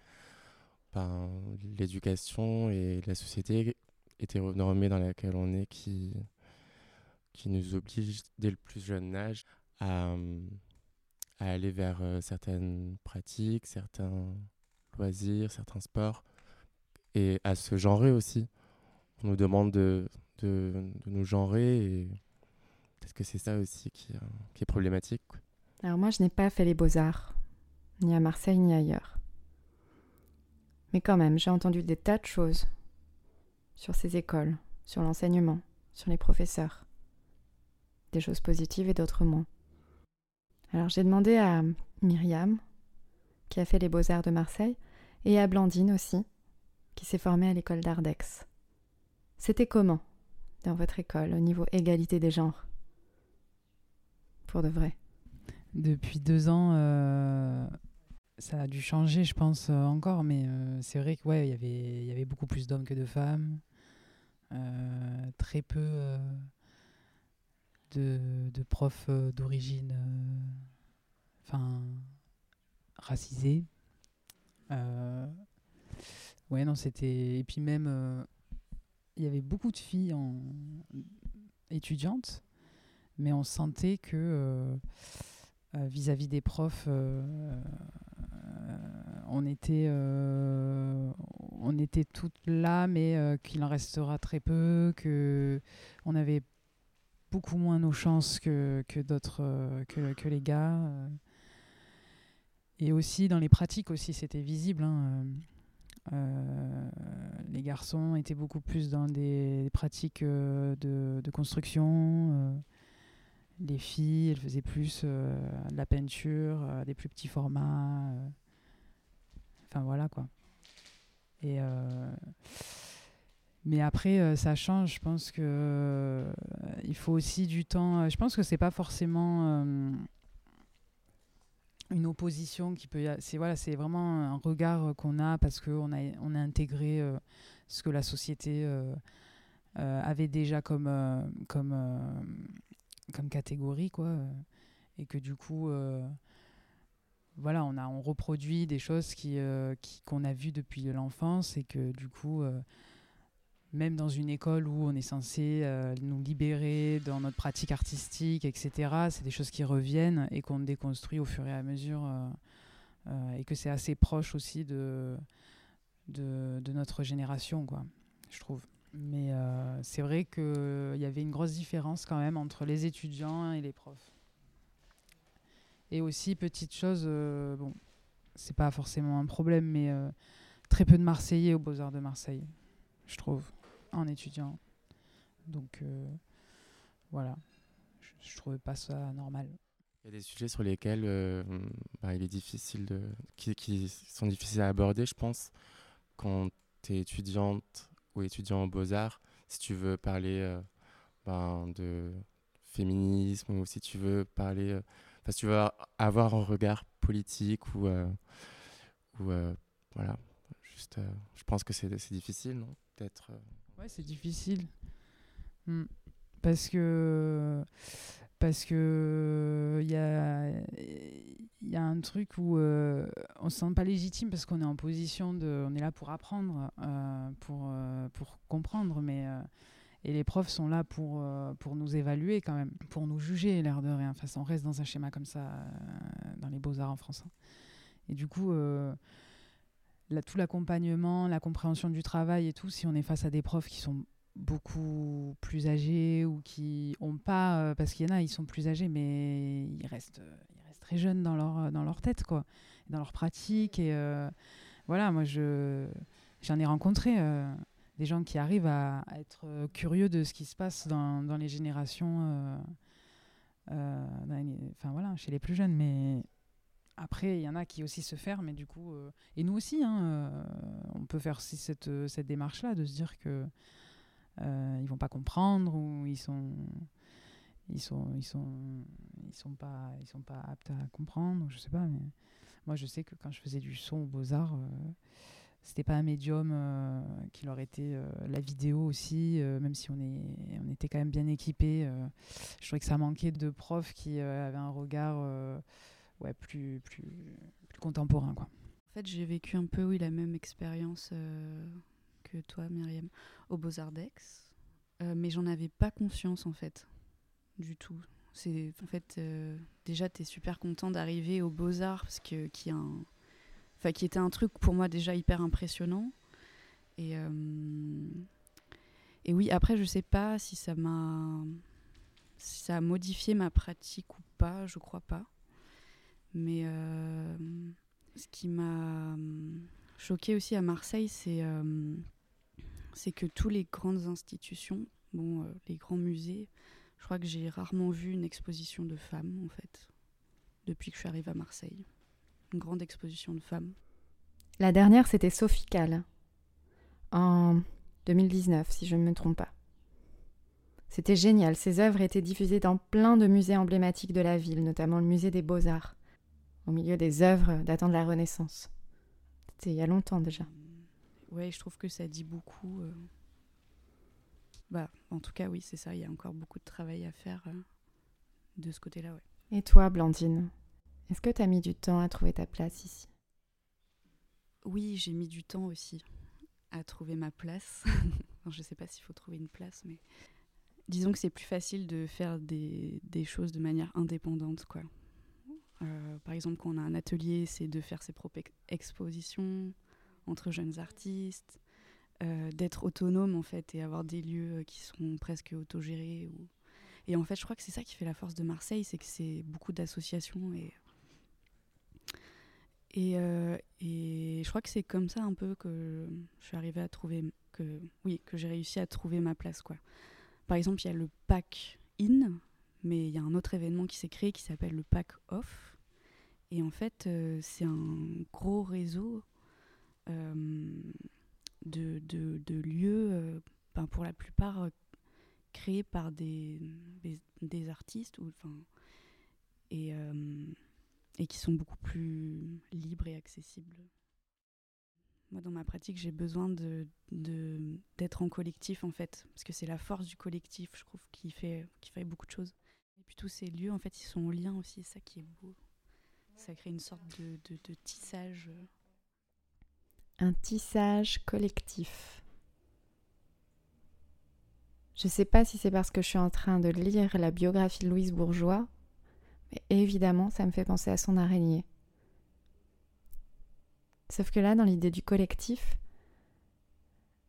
Speaker 6: ben, l'éducation et la société hétéronormée dans laquelle on est qui, qui nous oblige dès le plus jeune âge à, à aller vers euh, certaines pratiques, certains loisirs, certains sports et à se genrer aussi. On nous demande de, de, de nous genrer et peut-être que c'est ça aussi qui, qui est problématique.
Speaker 1: Alors moi, je n'ai pas fait les beaux-arts, ni à Marseille, ni ailleurs. Mais quand même, j'ai entendu des tas de choses sur ces écoles, sur l'enseignement, sur les professeurs. Des choses positives et d'autres moins. Alors j'ai demandé à Myriam, qui a fait les beaux-arts de Marseille, et à Blandine aussi, qui s'est formée à l'école d'Ardex. C'était comment dans votre école au niveau égalité des genres? Pour de vrai
Speaker 3: Depuis deux ans, euh, ça a dû changer, je pense, euh, encore, mais euh, c'est vrai y, avait, y avait beaucoup plus d'hommes que de femmes. Euh, très peu de, de, profs d'origine enfin racisés. ouais, non, c'était. Et puis même, il y avait beaucoup de filles en... étudiantes, mais on sentait que vis-à-vis -vis des profs, on était, euh, on était toutes là, mais euh, qu'il en restera très peu, que on avait beaucoup moins nos chances que, d'autres, euh, que, les gars. Et aussi dans les pratiques aussi, c'était visible. Hein, les garçons étaient beaucoup plus dans des, pratiques de, construction. les filles, elles faisaient plus de la peinture, des plus petits formats. Enfin voilà quoi. Et mais après, ça change. Je pense que il faut aussi du temps. Je pense que c'est pas forcément une opposition qui peut. C'est voilà, c'est vraiment un regard qu'on a parce a on a intégré ce que la société avait déjà comme comme comme catégorie quoi, et que du coup voilà, on, reproduit des choses qui, euh, qu'on a vues depuis l'enfance et que du coup, euh, même dans une école où on est censé euh, nous libérer dans notre pratique artistique, etc., c'est des choses qui reviennent et qu'on déconstruit au fur et à mesure et que c'est assez proche aussi de, notre génération, quoi, je trouve. Mais c'est vrai qu'il y avait une grosse différence quand même entre les étudiants et les profs. Et aussi, petite chose, euh, bon, c'est pas forcément un problème, mais euh, très peu de Marseillais aux Beaux-Arts de Marseille, je trouve, en étudiant. Donc euh, voilà, je, je, trouvais pas ça normal.
Speaker 6: Il y a des sujets sur lesquels bah, il est difficile de, qui, sont difficiles à aborder, je pense, quand tu es étudiante ou étudiant en beaux-arts, si tu veux parler ben, de féminisme ou si tu veux parler parce que tu vas avoir un regard politique ou, euh, euh, voilà, juste, euh, je pense que c'est difficile, non Peut-être.
Speaker 3: Ouais, c'est difficile. Hmm. Parce que parce que il y a y a un truc où on se sent pas légitime parce qu'on est en position de on est là pour apprendre pour pour comprendre mais et les profs sont là pour, euh, pour nous évaluer quand même, pour nous juger, l'air de rien. Enfin, on reste dans un schéma comme ça euh, dans les beaux-arts en France. Hein. Et du coup, euh, tout l'accompagnement, la compréhension du travail et tout, si on est face à des profs qui sont beaucoup plus âgés ou qui ont pas, parce qu'il y en a, ils sont plus âgés, mais ils restent, ils restent très jeunes dans leur, dans leur tête, quoi, dans leur pratique. Et voilà, moi, je, j'en ai rencontré des gens qui arrivent à, être euh, curieux de ce qui se passe dans, les générations, euh, euh, enfin voilà, chez les plus jeunes. Mais après, il y en a qui aussi se ferment, mais du coup, et nous aussi, hein, on peut faire cette, cette démarche-là, de se dire que ils vont pas comprendre ou ils sont ils sont ils sont ils sont pas ils sont pas aptes à comprendre je sais pas moi je sais que quand je faisais du son aux beaux arts c'était pas un médium euh, qui leur était euh, la vidéo aussi, euh, même si on, est, on était quand même bien équipés. je trouvais que ça manquait de profs qui avaient un regard ouais, plus, plus, contemporain. Quoi.
Speaker 4: En fait, j'ai vécu un peu la même expérience que toi, Myriam, au Beaux-Arts d'Aix, mais j'en avais pas conscience en fait, du tout. En fait déjà tu es super content d'arriver aux Beaux-Arts parce que qui a un enfin qui était un truc pour moi déjà hyper impressionnant. Et, euh, et oui, après, je sais pas si ça m'a si ça a modifié ma pratique ou pas, je crois pas. Mais euh, ce qui m'a choqué aussi à Marseille, c'est euh, que tous les grandes institutions, bon, les grands musées, je crois que j'ai rarement vu une exposition de femmes en fait depuis que je suis arrivée à Marseille une grande exposition de femmes.
Speaker 1: La dernière, c'était Sophie Kahl, en 2019, si je ne me trompe pas. C'était génial, ses œuvres étaient diffusées dans plein de musées emblématiques de la ville, notamment le musée des beaux-arts, au milieu des œuvres datant de la Renaissance. C'était il y a longtemps déjà.
Speaker 4: Ouais, je trouve que ça dit beaucoup. Euh. Bah, en tout cas, oui, c'est ça, il y a encore beaucoup de travail à faire euh, de ce côté-là, ouais.
Speaker 1: Et toi, Blandine? Est-ce que tu as mis du temps à trouver ta place ici?
Speaker 4: Oui, j'ai mis du temps aussi à trouver ma place. je ne sais pas s'il faut trouver une place, mais disons que c'est plus facile de faire des, choses de manière indépendante. Quoi. Euh, par exemple, quand on a un atelier, c'est de faire ses propres expositions entre jeunes artistes, euh, d'être autonome en fait et avoir des lieux qui sont presque autogérés. Et en fait, je crois que c'est ça qui fait la force de Marseille, c'est que c'est beaucoup d'associations et euh, et, je crois que c'est comme ça un peu que je suis arrivée à trouver que oui que j'ai réussi à trouver ma place quoi. Par exemple, il y a le pack in, mais il y a un autre événement qui s'est créé qui s'appelle le Pack Off. Et en fait, c'est un gros réseau de, de, de, lieux, ben, pour la plupart créés par des, des, artistes ou, et, et qui sont beaucoup plus libres et accessibles. Moi, dans ma pratique, j'ai besoin de, d'être en collectif, en fait, parce que c'est la force du collectif, je trouve, qui fait, qui fait beaucoup de choses. Et puis tous ces lieux, en fait, ils sont en lien aussi, ça qui est beau. Ça crée une sorte de, de, de tissage.
Speaker 1: Un tissage collectif. Je ne sais pas si c'est parce que je suis en train de lire la biographie de Louise Bourgeois, mais évidemment, ça me fait penser à son araignée. Sauf que là, dans l'idée du collectif,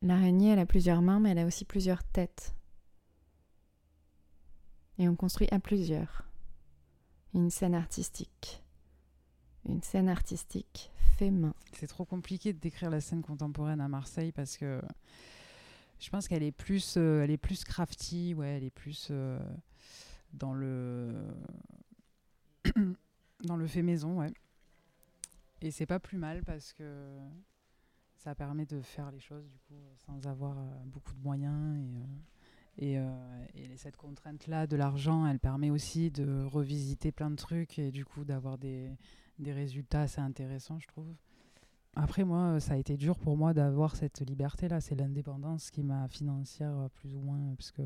Speaker 1: l'araignée, elle a plusieurs mains, mais elle a aussi plusieurs têtes. Et on construit à plusieurs. Une scène artistique. Une scène artistique fait main.
Speaker 3: C'est trop compliqué de décrire la scène contemporaine à Marseille parce que je pense qu'elle est plus, euh, elle est plus crafty, ouais, elle est plus euh, dans le dans le fait maison, ouais. Et c'est pas plus mal parce que ça permet de faire les choses du coup sans avoir euh, beaucoup de moyens et, euh, euh, et, cette contrainte là de l'argent elle permet aussi de revisiter plein de trucs et du coup d'avoir des, des, résultats assez intéressants je trouve. Après moi ça a été dur pour moi d'avoir cette liberté là c'est l'indépendance qui m'a financière plus ou moins parce que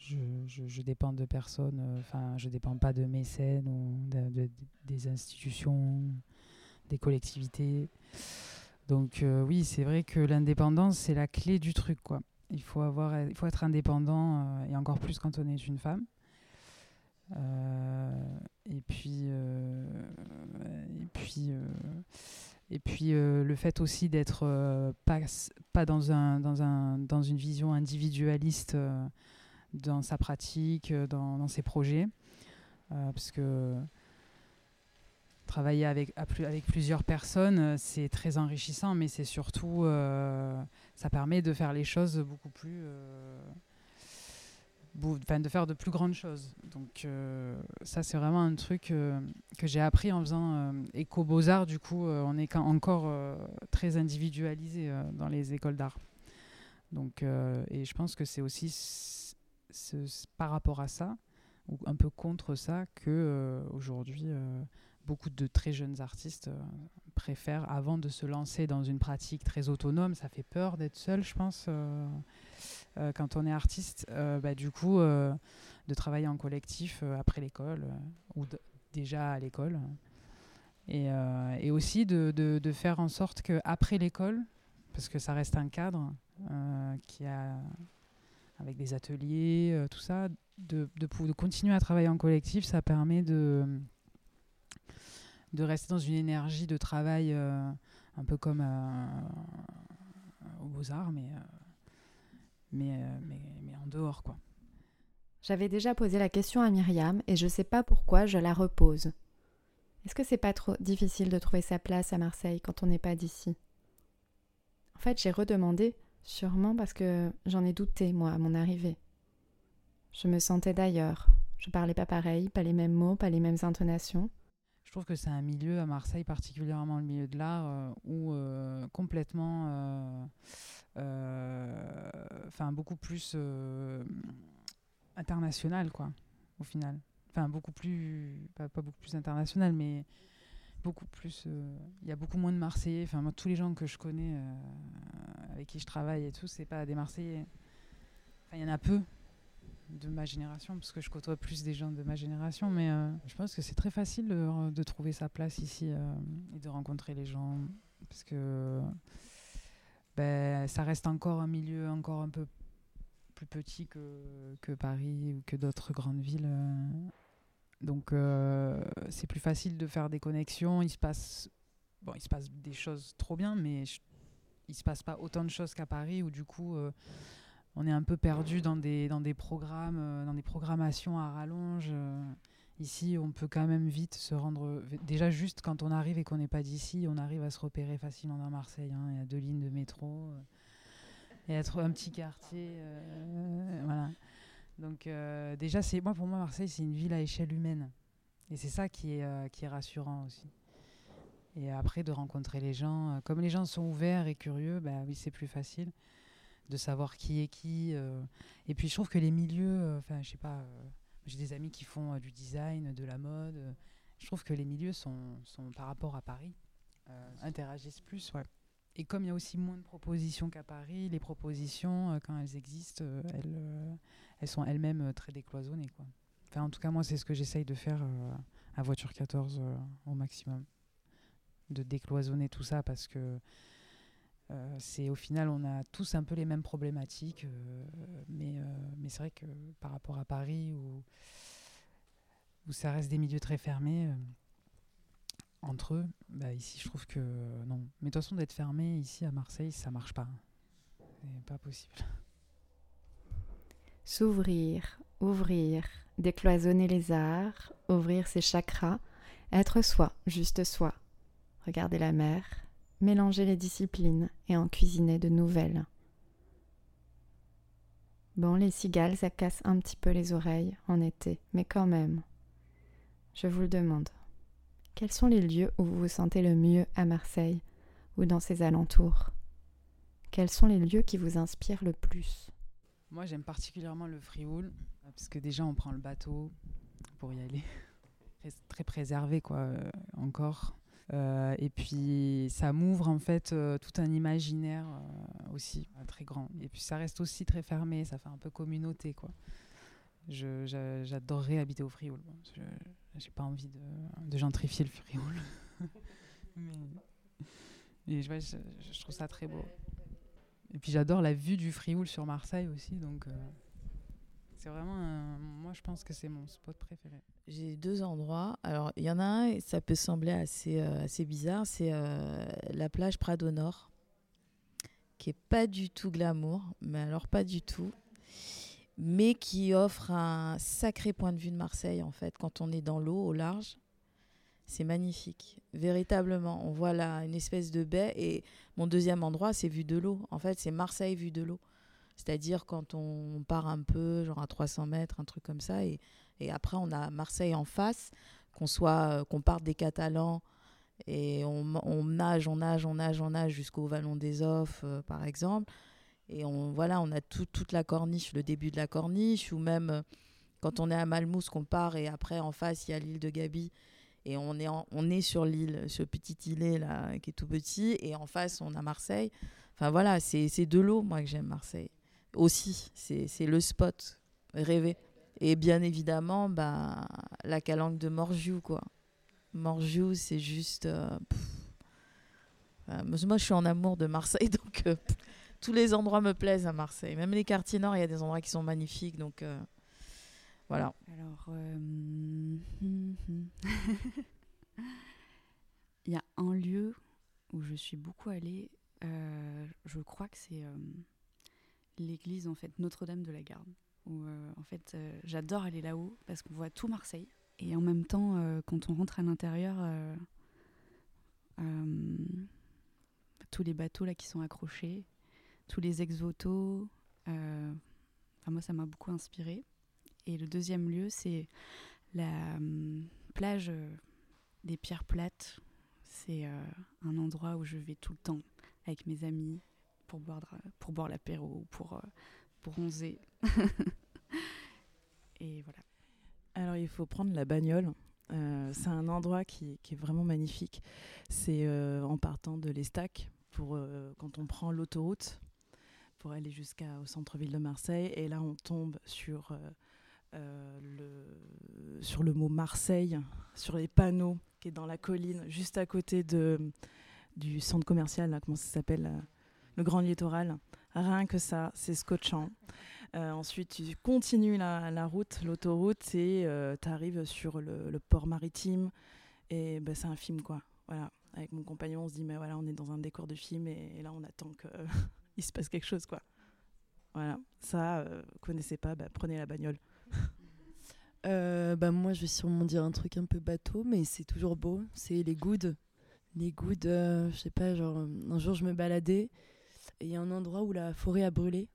Speaker 3: je, je, dépends de personne enfin je dépends pas de mécènes ou des institutions des collectivités. Donc euh, oui, c'est vrai que l'indépendance, c'est la clé du truc. Quoi. Il, faut avoir, il faut être indépendant, euh, et encore plus quand on est une femme. Euh, et puis, et puis, et puis le fait aussi d'être pas, pas dans, un, dans, un, dans une vision individualiste dans sa pratique, dans, dans ses projets. parce que travailler avec, avec plusieurs personnes, euh, c'est très enrichissant, mais c'est surtout, euh, ça permet de faire les choses beaucoup plus, euh, de faire de plus grandes choses. Donc ça, c'est vraiment un truc que j'ai appris en faisant éco beaux arts. Du coup, on est encore très individualisé dans les écoles d'art. Donc, et je pense que c'est aussi par rapport à ça, ou un peu contre ça, que aujourd'hui beaucoup de très jeunes artistes euh, préfèrent, avant de se lancer dans une pratique très autonome, ça fait peur d'être seul, je pense, euh, euh, quand on est artiste, bah, du coup, de travailler en collectif après l'école ou déjà à l'école. Et, et, aussi de, de, faire en sorte qu'après l'école, parce que ça reste un cadre qui a avec des ateliers, tout ça, de, de, de, continuer à travailler en collectif, ça permet de, de rester dans une énergie de travail euh, un peu comme euh, aux Beaux-Arts, mais, euh, mais, mais, mais, en dehors. quoi.
Speaker 1: J'avais déjà posé la question à Myriam et je ne sais pas pourquoi je la repose. Est-ce que c'est pas trop difficile de trouver sa place à Marseille quand on n'est pas d'ici? En fait, j'ai redemandé, sûrement parce que j'en ai douté, moi, à mon arrivée. Je me sentais d'ailleurs. Je parlais pas pareil, pas les mêmes mots, pas les mêmes intonations
Speaker 3: je trouve que c'est un milieu à Marseille, particulièrement le milieu de l'art, euh, où euh, complètement, euh, enfin beaucoup plus international, quoi, au final. Enfin beaucoup plus, pas, beaucoup plus international, mais beaucoup plus. Il y a beaucoup moins de Marseillais. Enfin moi, tous les gens que je connais, avec qui je travaille et tout, c'est pas des Marseillais. Il y en a peu de ma génération, parce que je côtoie plus des gens de ma génération, mais euh, je pense que c'est très facile de, trouver sa place ici euh, et de rencontrer les gens, parce que ben, ça reste encore un milieu encore un peu plus petit que, que Paris ou que d'autres grandes villes. Euh. Donc c'est plus facile de faire des connexions. Il se passe, bon, il se passe des choses trop bien, mais il se passe pas autant de choses qu'à Paris où du coup on est un peu perdu dans des, dans des programmes, euh, dans des programmations à rallonge. Euh. Ici, on peut quand même vite se rendre. Déjà, juste quand on arrive et qu'on n'est pas d'ici, on arrive à se repérer facilement dans Marseille. Il y a deux lignes de métro. Euh. Il y a un petit quartier. voilà. Donc euh, déjà, c'est moi pour moi Marseille, c'est une ville à échelle humaine, et c'est ça qui est euh, qui est rassurant aussi. Et après de rencontrer les gens, euh, comme les gens sont ouverts et curieux, bah oui, c'est plus facile de savoir qui est qui. Et puis je trouve que les milieux, enfin je sais pas, j'ai des amis qui font du design, de la mode. je trouve que les milieux sont, sont par rapport à Paris interagissent plus, ouais. Et comme il y a aussi moins de propositions qu'à Paris, les propositions, euh, quand elles existent, euh, elles, euh, elles sont elles-mêmes très décloisonnées. Enfin, en tout cas, moi, c'est ce que j'essaye de faire à Voiture 14 euh, au maximum. De décloisonner tout ça parce que c'est au final, on a tous un peu les mêmes problématiques. mais c'est vrai que par rapport à Paris, où, ça reste des milieux très fermés, entre eux, bah, ici, je trouve que euh, non. Mais de toute façon, d'être fermé ici à Marseille, ça marche pas. C'est pas possible.
Speaker 1: S'ouvrir, ouvrir, décloisonner les arts, ouvrir ses chakras, être soi, juste soi. Regarder la mer, mélanger les disciplines et en cuisiner de nouvelles. Bon, les cigales, ça casse un petit peu les oreilles en été, mais quand même. Je vous le demande. Quels sont les lieux où vous vous sentez le mieux à Marseille ou dans ses alentours? Quels sont les lieux qui vous inspirent le plus?
Speaker 3: Moi, j'aime particulièrement le Frioul, parce que déjà, on prend le bateau pour y aller. Très, préservé, quoi, euh, encore. Euh, et puis, ça m'ouvre, en fait, euh, tout un imaginaire aussi, très grand. Et puis, ça reste aussi très fermé, ça fait un peu communauté, quoi. J'adorerais habiter au Frioul. J'ai pas envie de, de gentrifier le Frioul. Mais et je, ouais, je- je trouve ça très beau. Et puis j'adore la vue du Frioul sur Marseille aussi, donc euh, c'est vraiment, un- moi je pense que c'est mon spot préféré.
Speaker 2: J'ai deux endroits. Alors, il y en a un, et ça peut sembler assez, euh, assez bizarre, c'est euh, la plage Prado Nord, qui est pas du tout glamour, mais alors pas du tout, mais qui offre un sacré point de vue de Marseille, en fait, quand on est dans l'eau, au large. C'est magnifique, véritablement. On voit là une espèce de baie, et mon deuxième endroit, c'est vue de l'eau. En fait, c'est Marseille vue de l'eau. C'est-à-dire quand on part un peu, genre à 300 mètres, un truc comme ça, et et après, on a Marseille en face, qu'on soit, euh, qu'on parte des Catalans et on, nage, on nage, on nage, on nage jusqu'au Vallon des Offs, euh, par exemple. Et on, voilà, on a tout- toute la corniche, le début de la corniche, ou même euh, quand on est à Malmousse, qu'on part et après, en face, il y a l'île de Gabi. Et on est, on est sur l'île, ce petit îlet là, qui est tout petit. Et en face, on a Marseille. Enfin voilà, c'est de l'eau, moi, que j'aime Marseille. Aussi, c'est le spot rêvé. Et bien évidemment, bah, la calanque de Morgiou, quoi. Morgiou, c'est juste... euh. Enfin, moi, je suis en amour de Marseille, donc euh, tous les endroits me plaisent à Marseille. Même les quartiers nord, il y a des endroits qui sont magnifiques, donc euh, voilà.
Speaker 4: Alors, euh, il y a un lieu où je suis beaucoup allée. euh, je crois que c'est l'église en fait Notre-Dame de la Garde. En fait, j'adore aller là-haut parce qu'on voit tout Marseille. Et en même temps, quand on rentre à l'intérieur, tous les bateaux là qui sont accrochés, tous les ex-voto, euh, enfin, moi ça m'a beaucoup inspiré. Et le deuxième lieu, c'est la hum, plage euh, des Pierres Plates. C'est euh, un endroit où je vais tout le temps avec mes amis pour boire, pour boire l'apéro, pour euh, bronzer. Et voilà.
Speaker 5: Alors, il faut prendre la bagnole. Euh, c'est un endroit qui, est vraiment magnifique. C'est en partant de l'Estac, pour, quand on prend l'autoroute pour aller jusqu'au centre-ville de Marseille. Et là, on tombe sur, euh, euh, le, sur le mot Marseille, sur les panneaux qui est dans la colline, juste à côté de, du centre commercial, comment ça s'appelle euh, Le Grand Littoral. Rien que ça, c'est scotchant. Ensuite, tu continues la, route, l'autoroute, et tu arrives sur le, port maritime. Et ben, c'est un film, quoi. Voilà. Avec mon compagnon, on se dit, mais voilà, on est dans un décor de film, et, là, on attend qu'il se passe quelque chose, quoi. Voilà. Ça, euh, connaissez pas, bah, prenez la bagnole.
Speaker 7: Euh, bah moi, je vais sûrement dire un truc un peu bateau, mais c'est toujours beau. C'est les goudes. Les goudes, euh, je sais pas, genre, un jour je me baladais et il y a un endroit où la forêt a brûlé.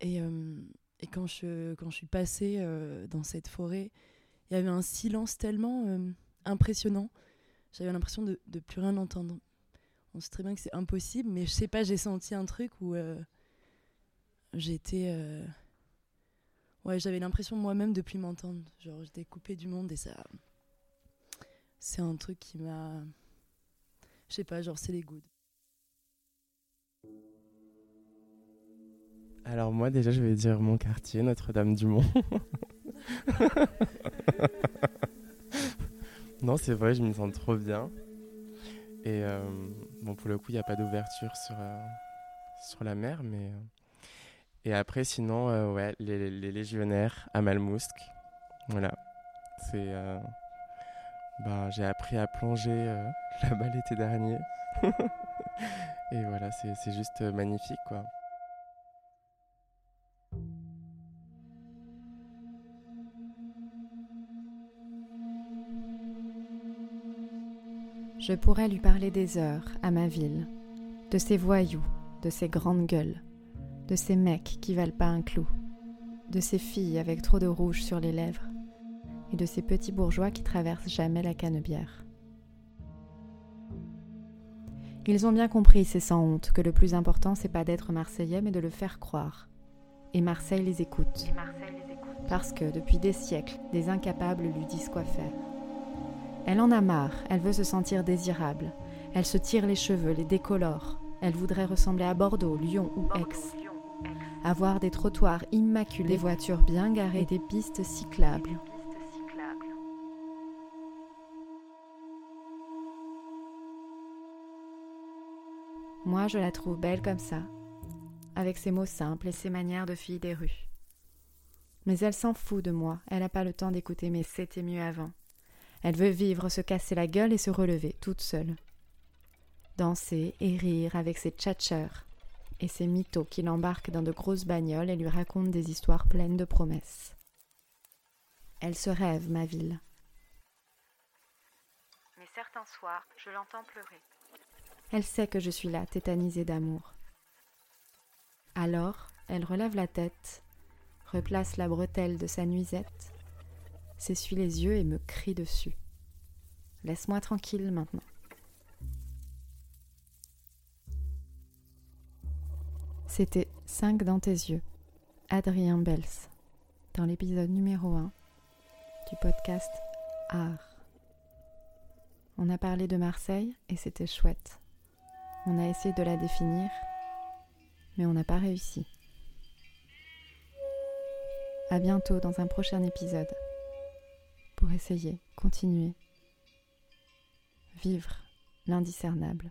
Speaker 7: Et, euh, Et quand je, quand je suis passée euh, dans cette forêt, il y avait un silence tellement euh, impressionnant. J'avais l'impression de, de plus rien entendre. On sait très bien que c'est impossible, mais je sais pas, j'ai senti un truc où euh, j'étais. euh, Ouais, j'avais l'impression moi-même de plus m'entendre. Genre, j'étais coupée du monde et ça. C'est un truc qui m'a. Je sais pas, genre, c'est les goods.
Speaker 6: Alors moi déjà je vais dire mon quartier, Notre-Dame-du-Mont. non c'est vrai, je m'y sens trop bien. Et euh, bon pour le coup il n'y a pas d'ouverture sur, euh, sur la mer, mais... euh, Et après sinon, ouais, les, les légionnaires à Malmousque. Voilà. Bah, j'ai appris à plonger là-bas l'été dernier. Et voilà, c'est juste magnifique quoi.
Speaker 1: Je pourrais lui parler des heures à ma ville, de ses voyous, de ses grandes gueules, de ces mecs qui valent pas un clou, de ces filles avec trop de rouge sur les lèvres, et de ces petits bourgeois qui traversent jamais la canebière. Ils ont bien compris, ces sans honte, que le plus important c'est pas d'être marseillais mais de le faire croire. Et Marseille les écoute. Parce que depuis des siècles, des incapables lui disent quoi faire. Elle en a marre, elle veut se sentir désirable. Elle se tire les cheveux, les décolore. Elle voudrait ressembler à Bordeaux, Lyon ou Aix. Avoir des trottoirs immaculés, des voitures bien garées et des pistes cyclables. Moi, je la trouve belle comme ça, avec ses mots simples et ses manières de fille des rues. Mais elle s'en fout de moi, elle n'a pas le temps d'écouter mais c'était mieux avant. Elle veut vivre, se casser la gueule et se relever toute seule. Danser et rire avec ses tchatcheurs et ses mythos qui l'embarquent dans de grosses bagnoles et lui racontent des histoires pleines de promesses. Elle se rêve, ma ville. Mais certains soirs, je l'entends pleurer. Elle sait que je suis là, tétanisée d'amour. Alors, elle relève la tête, replace la bretelle de sa nuisette, s'essuie les yeux et me crie dessus. Laisse-moi tranquille maintenant. C'était 5 dans tes yeux, Adrien Bels, dans l'épisode numéro 1 du podcast Art. On a parlé de Marseille et c'était chouette. On a essayé de la définir, mais on n'a pas réussi. À bientôt dans un prochain épisode pour essayer, continuer, vivre l'indiscernable.